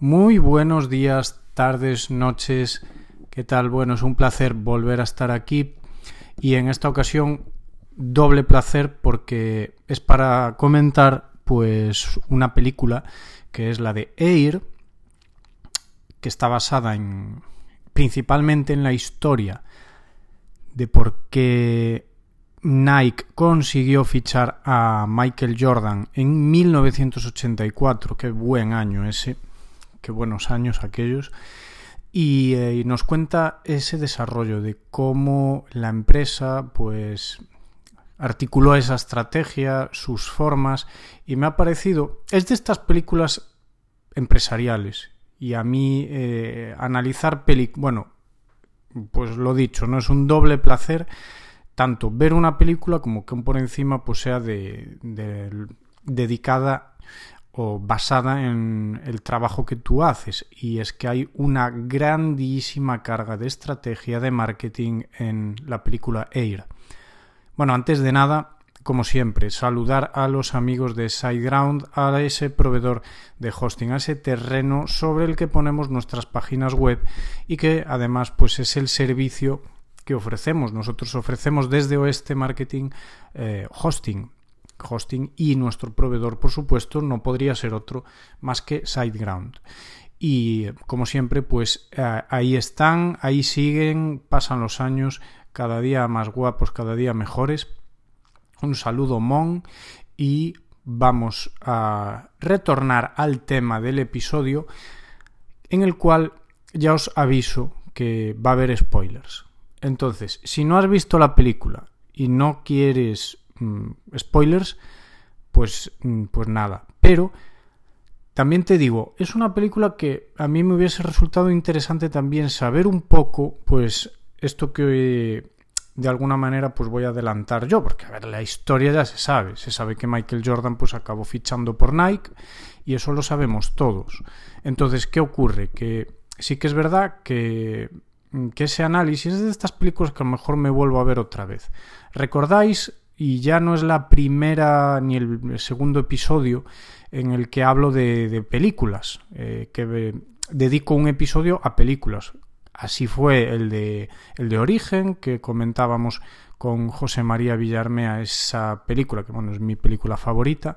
Muy buenos días, tardes, noches. ¿Qué tal? Bueno, es un placer volver a estar aquí y en esta ocasión doble placer porque es para comentar pues una película que es la de Air que está basada en principalmente en la historia de por qué Nike consiguió fichar a Michael Jordan en 1984, qué buen año ese, qué buenos años aquellos, y, eh, y, nos cuenta ese desarrollo de cómo la empresa pues articuló esa estrategia, sus formas, y me ha parecido, es de estas películas empresariales, y a mí eh, analizar películas, bueno, pues lo dicho, no es un doble placer tanto ver una película como que por encima pues sea de, dedicada o basada en el trabajo que tú haces y es que hay una grandísima carga de estrategia de marketing en la película Air. Bueno, antes de nada, como siempre, saludar a los amigos de SiteGround, a ese proveedor de hosting, a ese terreno sobre el que ponemos nuestras páginas web y que además pues es el servicio que ofrecemos. Nosotros ofrecemos desde Oeste Marketing eh, hosting. Hosting y nuestro proveedor, por supuesto, no podría ser otro más que SiteGround. Y como siempre, pues eh, ahí están, ahí siguen, pasan los años, cada día más guapos, cada día mejores. Un saludo, Mon, y vamos a retornar al tema del episodio en el cual ya os aviso que va a haber spoilers. Entonces, si no has visto la película y no quieres mmm, spoilers, pues, mmm, pues nada. Pero también te digo, es una película que a mí me hubiese resultado interesante también saber un poco, pues, esto que de alguna manera pues voy a adelantar yo, porque a ver, la historia ya se sabe, se sabe que Michael Jordan pues acabó fichando por Nike y eso lo sabemos todos. Entonces, ¿qué ocurre? Que sí que es verdad que que ese análisis es de estas películas que a lo mejor me vuelvo a ver otra vez. ¿Recordáis? Y ya no es la primera ni el segundo episodio en el que hablo de, películas, eh, que dedico un episodio a películas. Así fue el de, el de Origen, que comentábamos con José María Villarmea esa película, que bueno, es mi película favorita.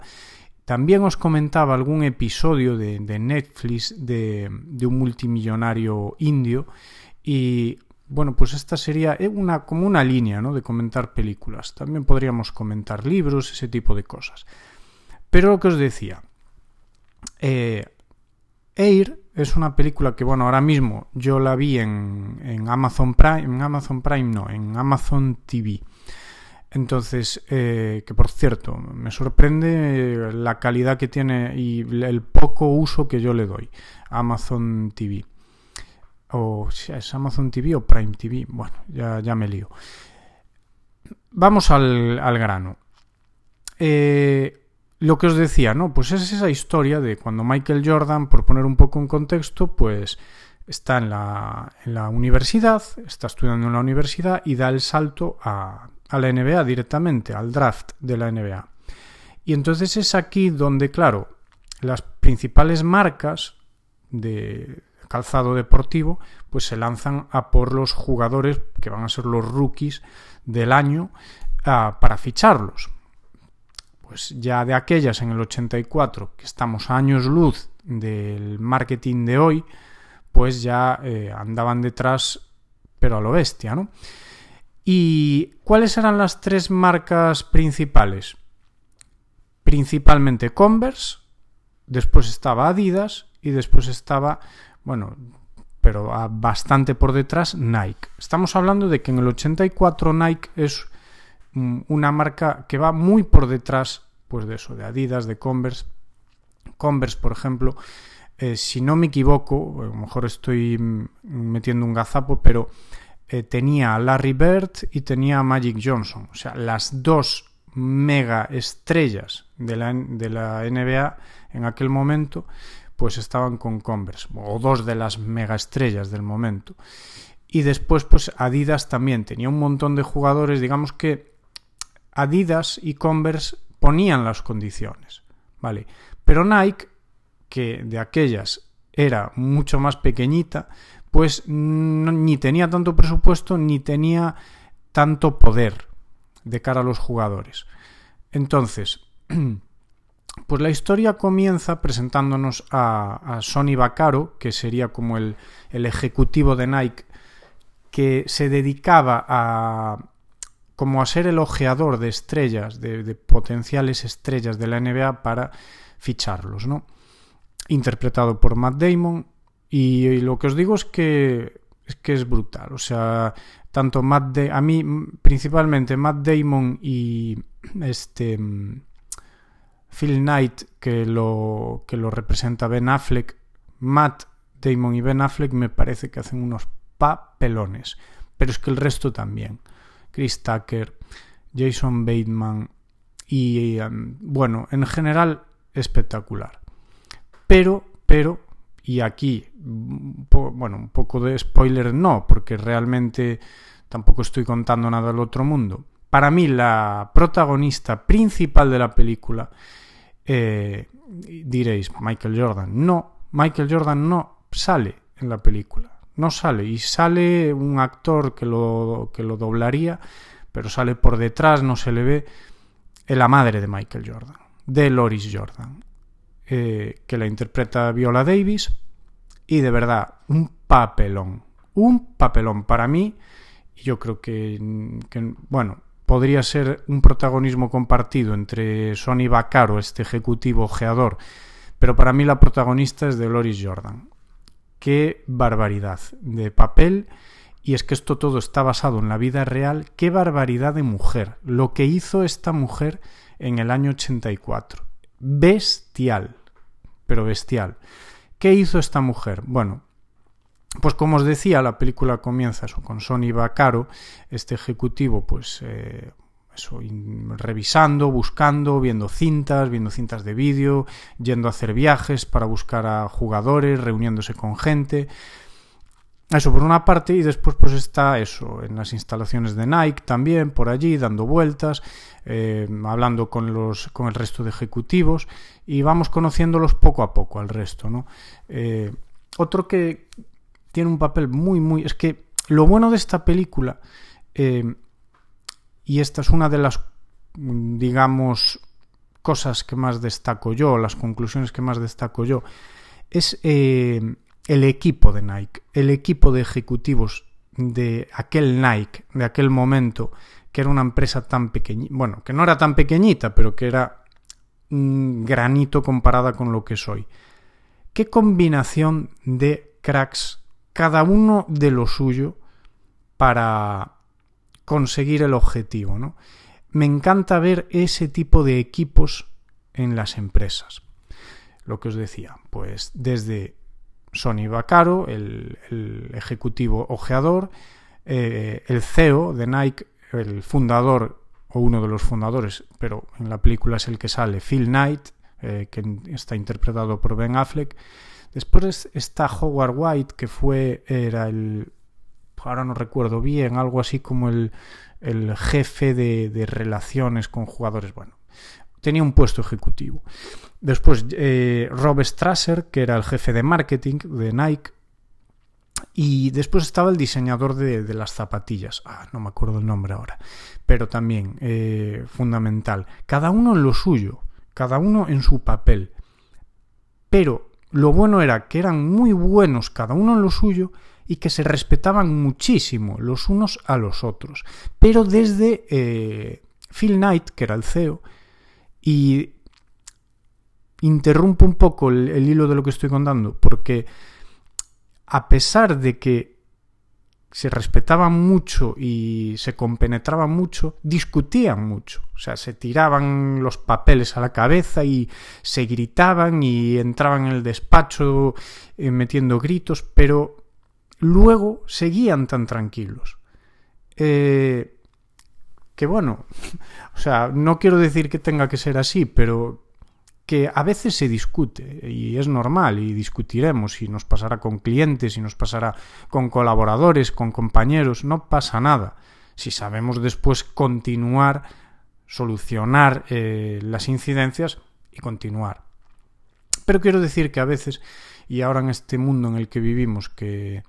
También os comentaba algún episodio de, de Netflix de, de, un multimillonario indio y bueno, pues esta sería una, como una línea ¿no? de comentar películas. También podríamos comentar libros, ese tipo de cosas. Pero lo que os decía, eh, Air es una película que, bueno, ahora mismo yo la vi en, en Amazon Prime, en Amazon Prime no, en Amazon TV. Entonces, eh, que por cierto, me sorprende la calidad que tiene y el poco uso que yo le doy a Amazon TV o es Amazon TV o Prime TV, bueno, ya, ya me lío. Vamos al, al grano. Eh, lo que os decía, ¿no? Pues es esa historia de cuando Michael Jordan, por poner un poco en contexto, pues está en la, en la universidad, está estudiando en la universidad y da el salto a, a la NBA directamente, al draft de la NBA. Y entonces es aquí donde, claro, las principales marcas de, calzado deportivo, pues se lanzan a por los jugadores que van a ser los rookies del año uh, para ficharlos. Pues ya de aquellas en el 84, que estamos a años luz del marketing de hoy, pues ya eh, andaban detrás, pero a lo bestia, ¿no? ¿Y cuáles eran las tres marcas principales? Principalmente Converse, después estaba Adidas y después estaba bueno, pero a bastante por detrás Nike. Estamos hablando de que en el 84 Nike es una marca que va muy por detrás pues de eso, de Adidas, de Converse. Converse, por ejemplo, eh, si no me equivoco, a lo mejor estoy metiendo un gazapo, pero eh, tenía a Larry Bird y tenía a Magic Johnson. O sea, las dos mega estrellas de la, de la NBA en aquel momento pues estaban con Converse, o dos de las mega estrellas del momento. Y después, pues Adidas también tenía un montón de jugadores, digamos que Adidas y Converse ponían las condiciones, ¿vale? Pero Nike, que de aquellas era mucho más pequeñita, pues ni tenía tanto presupuesto ni tenía tanto poder de cara a los jugadores. Entonces, pues la historia comienza presentándonos a, Sonny Vaccaro, que sería como el, ejecutivo de Nike, que se dedicaba a como a ser el ojeador de estrellas, de, de potenciales estrellas de la NBA para ficharlos, ¿no? Interpretado por Matt Damon, y, lo que os digo es que es que es brutal. O sea, tanto Matt Damon, a mí principalmente Matt Damon y este Phil Knight que lo que lo representa Ben Affleck, Matt Damon y Ben Affleck me parece que hacen unos papelones, pero es que el resto también. Chris Tucker, Jason Bateman y um, bueno, en general espectacular. Pero pero y aquí, bueno, un poco de spoiler no, porque realmente tampoco estoy contando nada del otro mundo. Para mí la protagonista principal de la película, eh, diréis, Michael Jordan. No, Michael Jordan no sale en la película. No sale. Y sale un actor que lo, que lo doblaría, pero sale por detrás, no se le ve. La madre de Michael Jordan, de Loris Jordan. Eh, que la interpreta Viola Davis. Y de verdad, un papelón. Un papelón para mí. Y yo creo que, bueno, podría ser un protagonismo compartido entre Sonny Vaccaro, este ejecutivo ojeador, pero para mí la protagonista es de Loris Jordan. Qué barbaridad de papel. Y es que esto todo está basado en la vida real. Qué barbaridad de mujer. Lo que hizo esta mujer en el año 84 bestial, pero bestial. ¿Qué hizo esta mujer? Bueno, pues como os decía, la película comienza eso, con Sonny Vaccaro, este ejecutivo, pues eh, eso, revisando, buscando, viendo cintas, viendo cintas de vídeo, yendo a hacer viajes para buscar a jugadores, reuniéndose con gente. Eso por una parte y después pues está eso, en las instalaciones de Nike también, por allí, dando vueltas, eh, hablando con, los, con el resto de ejecutivos y vamos conociéndolos poco a poco al resto, ¿no? Eh, otro que tiene un papel muy, muy... Es que lo bueno de esta película, eh, y esta es una de las, digamos, cosas que más destaco yo, las conclusiones que más destaco yo, es el equipo de Nike, el equipo de ejecutivos de aquel Nike, de aquel momento, que era una empresa tan pequeñita, bueno, que no era tan pequeñita, pero que era un granito comparada con lo que soy. Qué combinación de cracks, cada uno de lo suyo, para conseguir el objetivo, ¿no? Me encanta ver ese tipo de equipos en las empresas. Lo que os decía, pues desde Sonny Vaccaro, el, ejecutivo ojeador, eh, el CEO de Nike, el fundador o uno de los fundadores, pero en la película es el que sale, Phil Knight, eh, que está interpretado por Ben Affleck. Después está Howard White, que fue, era el, ahora no recuerdo bien, algo así como el, jefe de, de relaciones con jugadores. Bueno, tenía un puesto ejecutivo. Después eh, Rob Strasser, que era el jefe de marketing de Nike. Y después estaba el diseñador de, las zapatillas. Ah, no me acuerdo el nombre ahora. Pero también eh, fundamental. Cada uno en lo suyo. Cada uno en su papel. Pero lo bueno era que eran muy buenos cada uno en lo suyo y que se respetaban muchísimo los unos a los otros. Pero desde eh, Phil Knight, que era el CEO, y interrumpo un poco el, hilo de lo que estoy contando, porque a pesar de que se respetaban mucho y se compenetraban mucho, discutían mucho. O sea, se tiraban los papeles a la cabeza y se gritaban y entraban en el despacho eh, metiendo gritos, pero luego seguían tan tranquilos. Eh, que bueno, o sea, no quiero decir que tenga que ser así, pero que a veces se discute y es normal y discutiremos y nos pasará con clientes y nos pasará con colaboradores, con compañeros, no pasa nada. Si sabemos después continuar, solucionar eh, las incidencias y continuar. Pero quiero decir que a veces, y ahora en este mundo en el que vivimos, que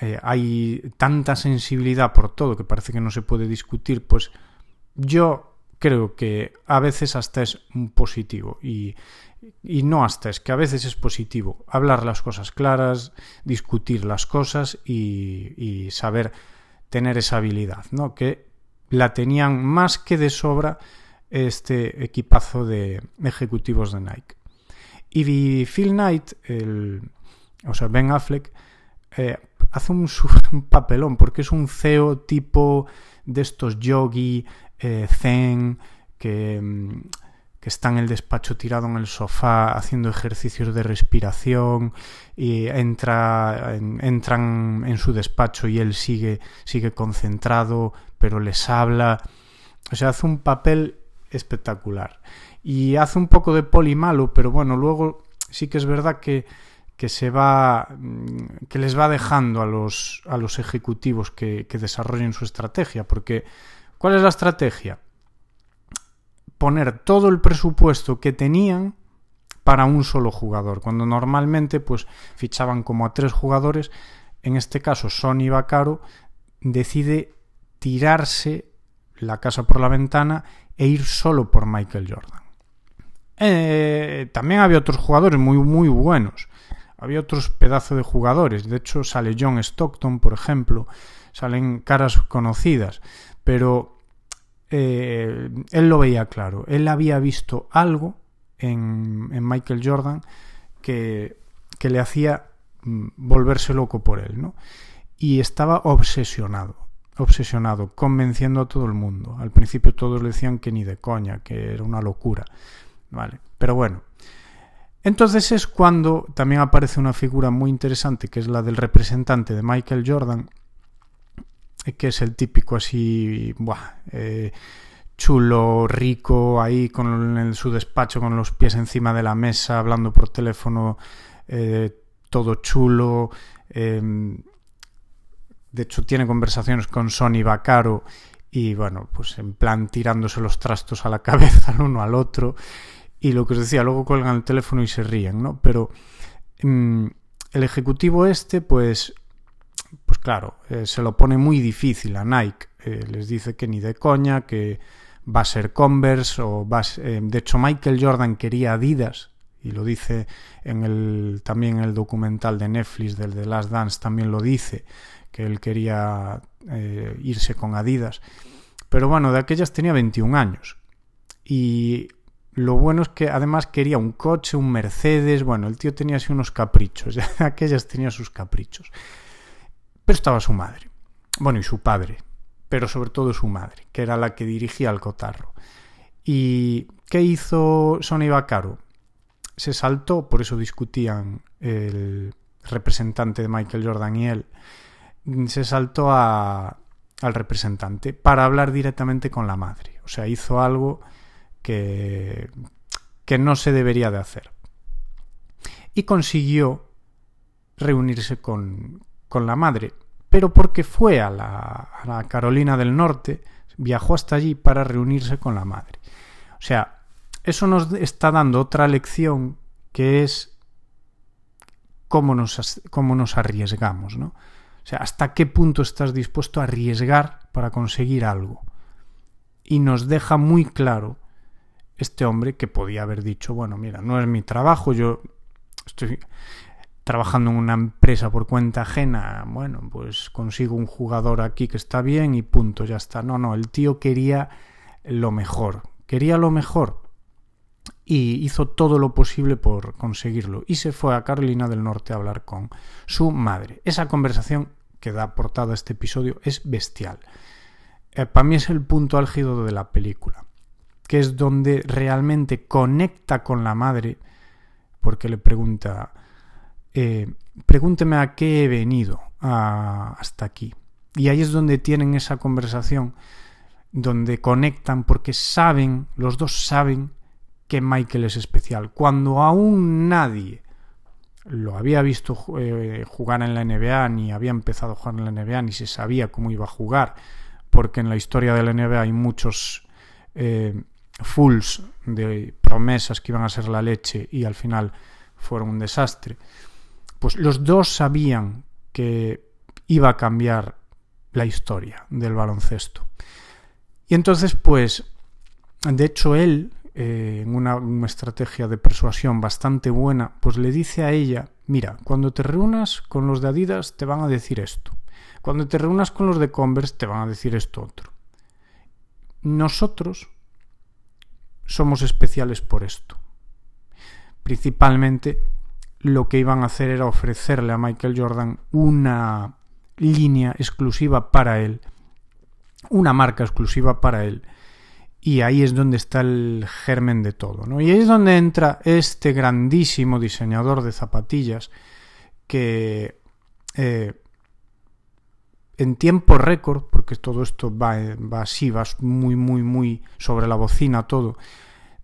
eh, hay tanta sensibilidad por todo que parece que no se puede discutir, pues yo creo que a veces hasta es positivo y, y no hasta es que a veces es positivo hablar las cosas claras, discutir las cosas y, y saber tener esa habilidad, ¿no? Que la tenían más que de sobra este equipazo de ejecutivos de Nike. Y Phil Knight, el, o sea, Ben Affleck, eh, hace un, un, papelón porque es un CEO tipo de estos yogi, eh, zen, que, mm, que está en el despacho tirado en el sofá haciendo ejercicios de respiración y entra, en, entran en su despacho y él sigue, sigue concentrado, pero les habla. O sea, hace un papel espectacular. Y hace un poco de poli malo, pero bueno, luego sí que es verdad que, que se va mm, que les va dejando a los, a los ejecutivos que, que desarrollen su estrategia, porque ¿cuál es la estrategia? poner todo el presupuesto que tenían para un solo jugador, cuando normalmente pues fichaban como a tres jugadores, en este caso Sony Bacaro decide tirarse la casa por la ventana e ir solo por Michael Jordan. Eh, también había otros jugadores muy muy buenos, había otros pedazos de jugadores, de hecho sale John Stockton, por ejemplo, salen caras conocidas, pero eh, él lo veía claro. Él había visto algo en, en Michael Jordan que, que, le hacía mm, volverse loco por él, ¿no? Y estaba obsesionado, obsesionado, convenciendo a todo el mundo. Al principio todos le decían que ni de coña, que era una locura, ¿vale? Pero bueno. Entonces es cuando también aparece una figura muy interesante, que es la del representante de Michael Jordan, que es el típico así, eh, chulo, rico, ahí con en su despacho con los pies encima de la mesa, hablando por teléfono, eh, todo chulo. Eh, de hecho, tiene conversaciones con Sony Bacaro y, bueno, pues en plan tirándose los trastos a la cabeza el uno al otro. Y lo que os decía, luego cuelgan el teléfono y se ríen, ¿no? Pero mm, el ejecutivo este, pues claro, eh, se lo pone muy difícil a Nike. Eh, les dice que ni de coña, que va a ser Converse o va a ser, eh, de hecho Michael Jordan quería Adidas y lo dice en el también en el documental de Netflix del The Last Dance también lo dice que él quería eh, irse con Adidas. Pero bueno, de aquellas tenía 21 años. Y lo bueno es que además quería un coche, un Mercedes, bueno, el tío tenía así unos caprichos, aquellas tenía sus caprichos. Pero estaba su madre. Bueno, y su padre. Pero sobre todo su madre, que era la que dirigía el cotarro. ¿Y qué hizo Sonny Bacaro? Se saltó, por eso discutían el representante de Michael Jordan y él, se saltó al representante para hablar directamente con la madre. O sea, hizo algo que, que no se debería de hacer. Y consiguió reunirse con, con la madre, pero porque fue a la, a la Carolina del Norte, viajó hasta allí para reunirse con la madre. O sea, eso nos está dando otra lección que es cómo nos, cómo nos arriesgamos, ¿no? O sea, hasta qué punto estás dispuesto a arriesgar para conseguir algo. Y nos deja muy claro este hombre que podía haber dicho, bueno, mira, no es mi trabajo, yo estoy trabajando en una empresa por cuenta ajena, bueno, pues consigo un jugador aquí que está bien y punto, ya está. No, no, el tío quería lo mejor, quería lo mejor y hizo todo lo posible por conseguirlo y se fue a Carolina del Norte a hablar con su madre. Esa conversación que da portada a este episodio es bestial. Eh, para mí es el punto álgido de la película, que es donde realmente conecta con la madre porque le pregunta eh, pregúnteme a qué he venido hasta aquí. Y ahí es donde tienen esa conversación, donde conectan porque saben, los dos saben que Michael es especial. Cuando aún nadie lo había visto eh, jugar en la NBA, ni había empezado a jugar en la NBA, ni se sabía cómo iba a jugar, porque en la historia de la NBA hay muchos, eh, fulls de promesas que iban a ser la leche y al final fueron un desastre, pues los dos sabían que iba a cambiar la historia del baloncesto. Y entonces, pues, de hecho, él, eh, en una, una, estrategia de persuasión bastante buena, pues le dice a ella, mira, cuando te reúnas con los de Adidas te van a decir esto. Cuando te reúnas con los de Converse te van a decir esto otro. Nosotros somos especiales por esto. Principalmente lo que iban a hacer era ofrecerle a Michael Jordan una línea exclusiva para él, una marca exclusiva para él. Y ahí es donde está el germen de todo. ¿no? Y ahí es donde entra este grandísimo diseñador de zapatillas que eh, en tiempo récord, porque todo esto va, va así, va muy, muy, muy sobre la bocina todo,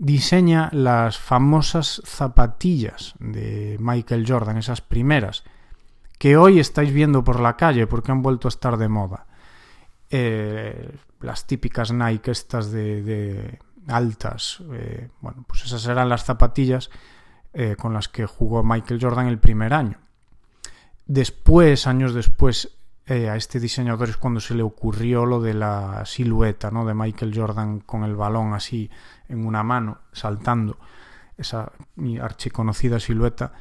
diseña las famosas zapatillas de Michael Jordan, esas primeras, que hoy estáis viendo por la calle porque han vuelto a estar de moda. Eh, las típicas Nike estas de, de altas, eh, bueno, pues esas eran las zapatillas eh, con las que jugó Michael Jordan el primer año. Después, años después, eh, a este diseñador es cuando se le ocurrió lo de la silueta, ¿no? De Michael Jordan con el balón así en una mano, saltando, esa archiconocida silueta.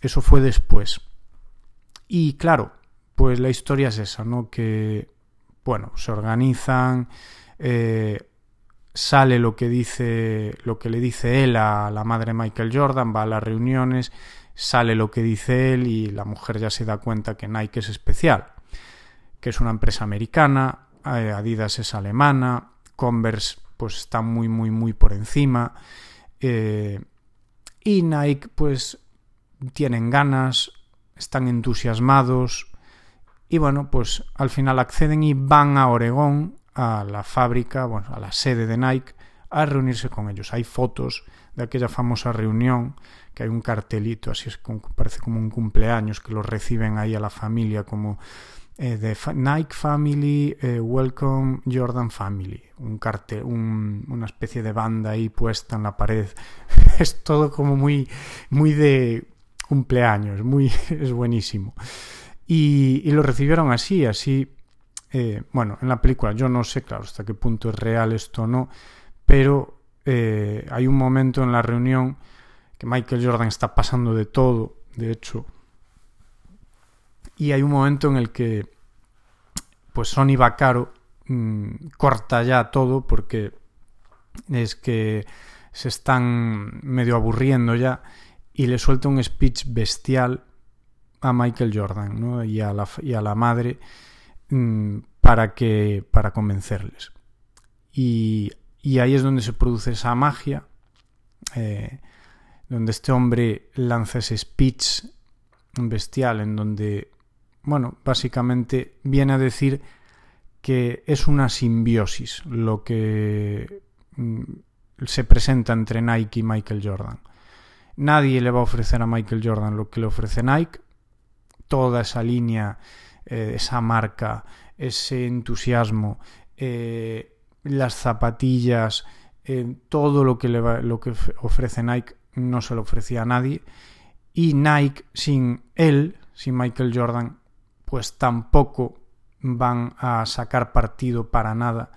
Eso fue después. Y claro, pues la historia es esa, ¿no? Que, bueno, se organizan, eh, sale lo que dice, lo que le dice él a la madre Michael Jordan, va a las reuniones, sale lo que dice él y la mujer ya se da cuenta que Nike es especial que es una empresa americana, eh, Adidas es alemana, Converse pues está muy muy muy por encima eh, y Nike pues tienen ganas, están entusiasmados y bueno pues al final acceden y van a Oregón a la fábrica, bueno a la sede de Nike a reunirse con ellos. Hay fotos de aquella famosa reunión que hay un cartelito, así es como, parece como un cumpleaños que lo reciben ahí a la familia como eh, de Nike Family, eh, Welcome Jordan Family, un cartel, un, una especie de banda ahí puesta en la pared. es todo como muy, muy de cumpleaños, muy, es buenísimo. Y, y lo recibieron así, así. Eh, bueno, en la película yo no sé, claro, hasta qué punto es real esto o no, pero eh, hay un momento en la reunión que Michael Jordan está pasando de todo, de hecho, y hay un momento en el que pues Sony Vaccaro mmm, corta ya todo porque es que se están medio aburriendo ya y le suelta un speech bestial a Michael Jordan y, a la, y, a la, madre mmm, para que para convencerles. Y, y, ahí es donde se produce esa magia eh, donde este hombre lanza ese speech bestial en donde bueno, básicamente viene a decir que es una simbiosis lo que mm, se presenta entre Nike y Michael Jordan. Nadie le va a ofrecer a Michael Jordan lo que le ofrece Nike. Toda esa línea, eh, esa marca, ese entusiasmo, eh, las zapatillas, eh, todo lo que, le va, lo que ofrece Nike no se lo ofrecía a nadie. Y Nike, sin él, sin Michael Jordan, pues tampoco van a sacar partido para nada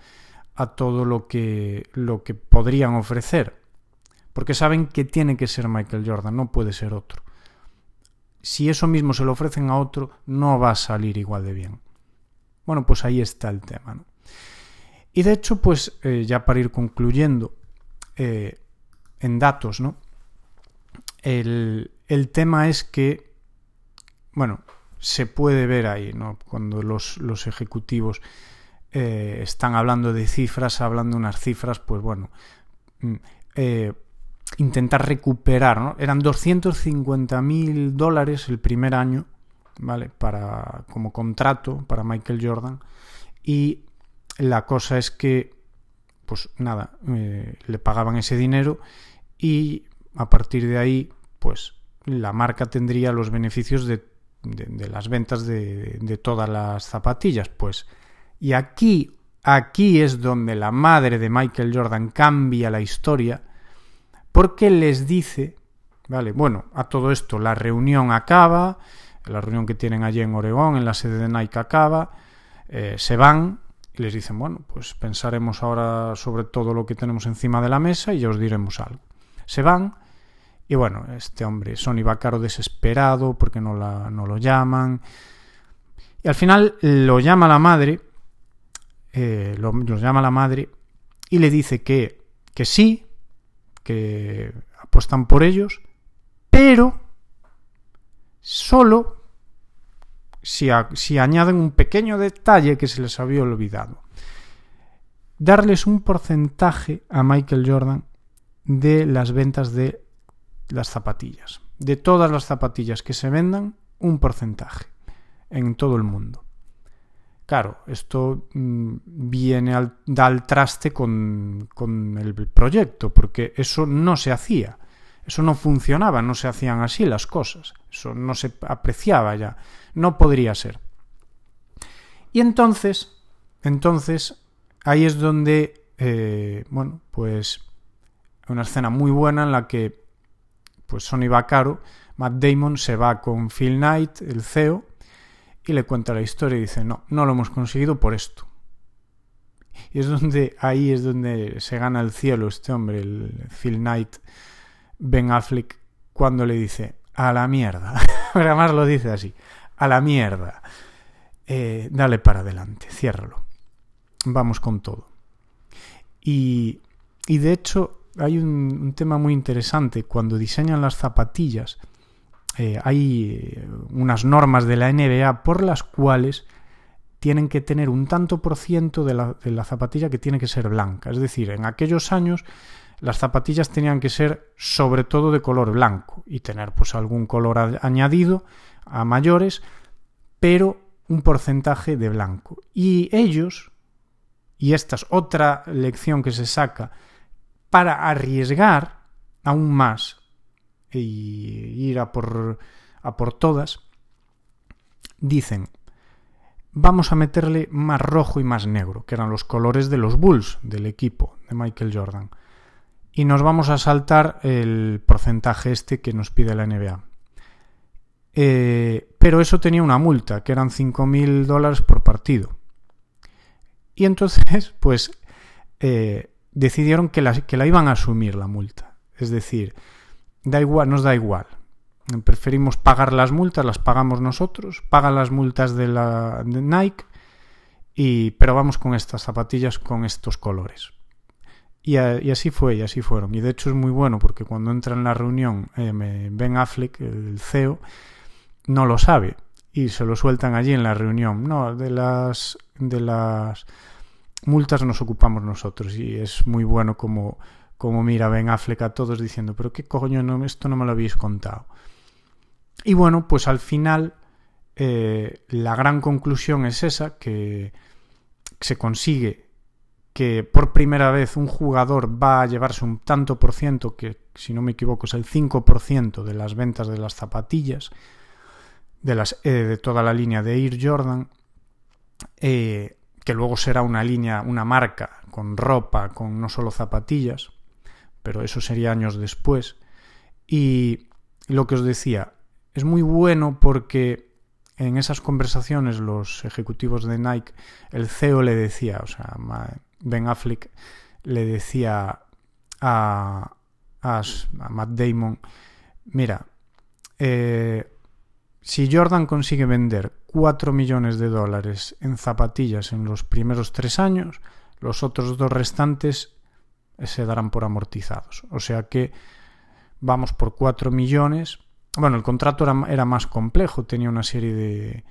a todo lo que, lo que podrían ofrecer. Porque saben que tiene que ser Michael Jordan, no puede ser otro. Si eso mismo se lo ofrecen a otro, no va a salir igual de bien. Bueno, pues ahí está el tema. Y de hecho, pues eh, ya para ir concluyendo eh, en datos, ¿no? El, el tema es que, bueno, se puede ver ahí, ¿no? Cuando los, los ejecutivos eh, están hablando de cifras, hablando unas cifras, pues bueno, mm, eh, intentar recuperar, ¿no? Eran 250 mil dólares el primer año, ¿vale? Para, como contrato para Michael Jordan. Y la cosa es que, pues nada, eh, le pagaban ese dinero y a partir de ahí, pues la marca tendría los beneficios de de, las ventas de, de, todas las zapatillas. Pues, y aquí aquí es donde la madre de Michael Jordan cambia la historia, porque les dice, vale, bueno, a todo esto la reunión acaba, la reunión que tienen allí en Oregón, en la sede de Nike acaba, eh, se van y les dicen, bueno, pues pensaremos ahora sobre todo lo que tenemos encima de la mesa y ya os diremos algo. Se van y bueno, este hombre, Sonny Bacaro desesperado porque no, la, no lo llaman. Y al final lo llama la madre, eh, lo, llama la madre y le dice que, que sí, que apuestan por ellos, pero solo si, si añaden un pequeño detalle que se les había olvidado. Darles un porcentaje a Michael Jordan de las ventas de las zapatillas. De todas las zapatillas que se vendan, un porcentaje en todo el mundo. Claro, esto mm, viene al, da al traste con, con el proyecto, porque eso no se hacía. Eso no funcionaba, no se hacían así las cosas. Eso no se apreciaba ya. No podría ser. Y entonces, entonces, ahí es donde, eh, bueno, pues una escena muy buena en la que, pues Sonny Vaccaro, Matt Damon se va con Phil Knight, el CEO, y le cuenta la historia y dice, no, no lo hemos conseguido por esto. Y es donde, ahí es donde se gana el cielo este hombre, el Phil Knight, Ben Affleck, cuando le dice, a la mierda. Además lo dice así, a la mierda. Eh, dale para adelante, ciérralo. Vamos con todo. Y, y de hecho hay un, tema muy interesante. Cuando diseñan las zapatillas, eh, hay unas normas de la NBA por las cuales tienen que tener un tanto por ciento de la, de la zapatilla que tiene que ser blanca. Es decir, en aquellos años las zapatillas tenían que ser sobre todo de color blanco y tener pues algún color añadido a mayores, pero un porcentaje de blanco. Y ellos, y esta es otra lección que se saca, para arriesgar aún más y ir a por, a por todas, dicen, vamos a meterle más rojo y más negro, que eran los colores de los Bulls del equipo de Michael Jordan y nos vamos a saltar el porcentaje este que nos pide la NBA. Eh, pero eso tenía una multa, que eran 5.000 dólares por partido. Y entonces, pues, eh, decidieron que la, que la iban a asumir la multa. Es decir, da igual, nos da igual. Preferimos pagar las multas, las pagamos nosotros, pagan las multas de la de Nike, y, pero vamos con estas zapatillas con estos colores. Y, así fue, y así fueron. Y de hecho es muy bueno porque cuando entra en la reunión eh, Ben Affleck, el CEO, no lo sabe y se lo sueltan allí en la reunión. No, de las, de las multas nos ocupamos nosotros y es muy bueno como, como mira Ben Affleck a todos diciendo, pero qué coño, no, esto no me lo habéis contado. Y bueno, pues al final eh, la gran conclusión es esa, que se consigue que por primera vez un jugador va a llevarse un tanto por ciento, que si no me equivoco es el 5% de las ventas de las zapatillas, de, las, eh, de toda la línea de Air Jordan, eh, que luego será una línea, una marca con ropa, con no solo zapatillas, pero eso sería años después. Y lo que os decía, es muy bueno porque en esas conversaciones los ejecutivos de Nike, el CEO le decía, o sea, Ben Affleck le decía a, Matt Damon, mira, eh, si Jordan consigue vender 4 millones de dólares en zapatillas en los primeros tres años, los otros dos restantes se darán por amortizados. O sea que vamos por 4 millones. Bueno, el contrato era, más complejo, tenía una serie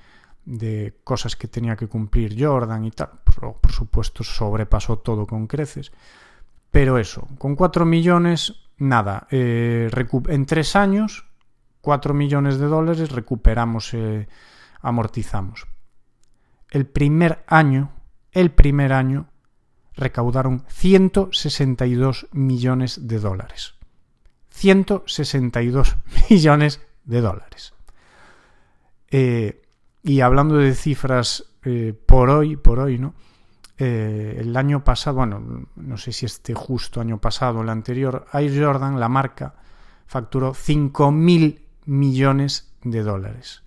de, cosas que tenía que cumplir Jordan y tal. Por, por, supuesto, sobrepasó todo con creces. Pero eso, con 4 millones, nada. Eh, en tres años, 4 millones de dólares recuperamos, eh, amortizamos. El primer año, el primer año, recaudaron 162 millones de dólares. 162 millones de dólares. Eh, y hablando de cifras eh, por hoy, por hoy, ¿no? eh, el año pasado, bueno, no sé si este justo año pasado o el anterior, Air Jordan, la marca, facturó 5.000 millones de dólares.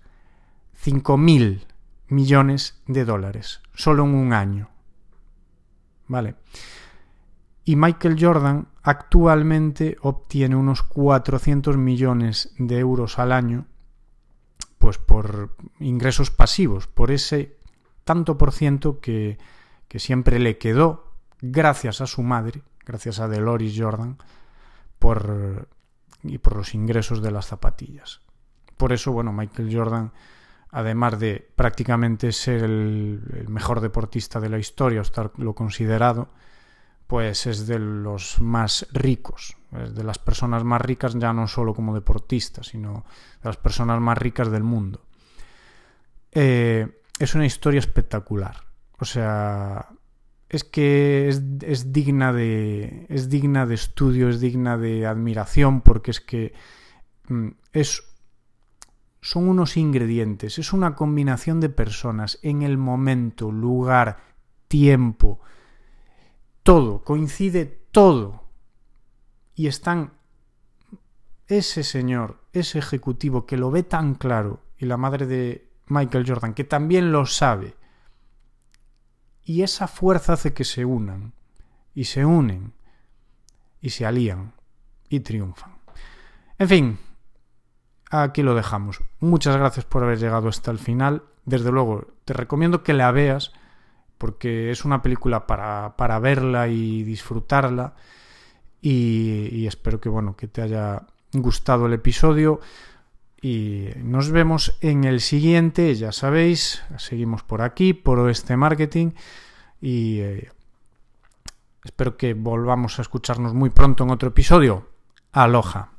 5.000 millones de dólares, solo en un año. ¿Vale? Y Michael Jordan actualmente obtiene unos 400 millones de euros al año, pues por ingresos pasivos, por ese tanto por ciento que, que siempre le quedó gracias a su madre, gracias a Deloris Jordan, por, y por los ingresos de las zapatillas. Por eso, bueno, Michael Jordan, además de prácticamente ser el, mejor deportista de la historia, o estar lo considerado, pues es de los más ricos, es de las personas más ricas ya no solo como deportista, sino de las personas más ricas del mundo. Eh, es una historia espectacular. O sea, es que es, es, digna de es digna de estudio, es digna de admiración porque es que mm, es son unos ingredientes, es una combinación de personas en el momento, lugar, tiempo, todo, coincide todo. Y están ese señor, ese ejecutivo que lo ve tan claro, y la madre de Michael Jordan, que también lo sabe. Y esa fuerza hace que se unan, y se unen, y se alían, y triunfan. En fin, aquí lo dejamos. Muchas gracias por haber llegado hasta el final. Desde luego, te recomiendo que la veas porque es una película para, para verla y disfrutarla. Y, espero que bueno que te haya gustado el episodio. Y nos vemos en el siguiente ya sabéis. Seguimos por aquí por este marketing. Y eh, espero que volvamos a escucharnos muy pronto en otro episodio. Aloja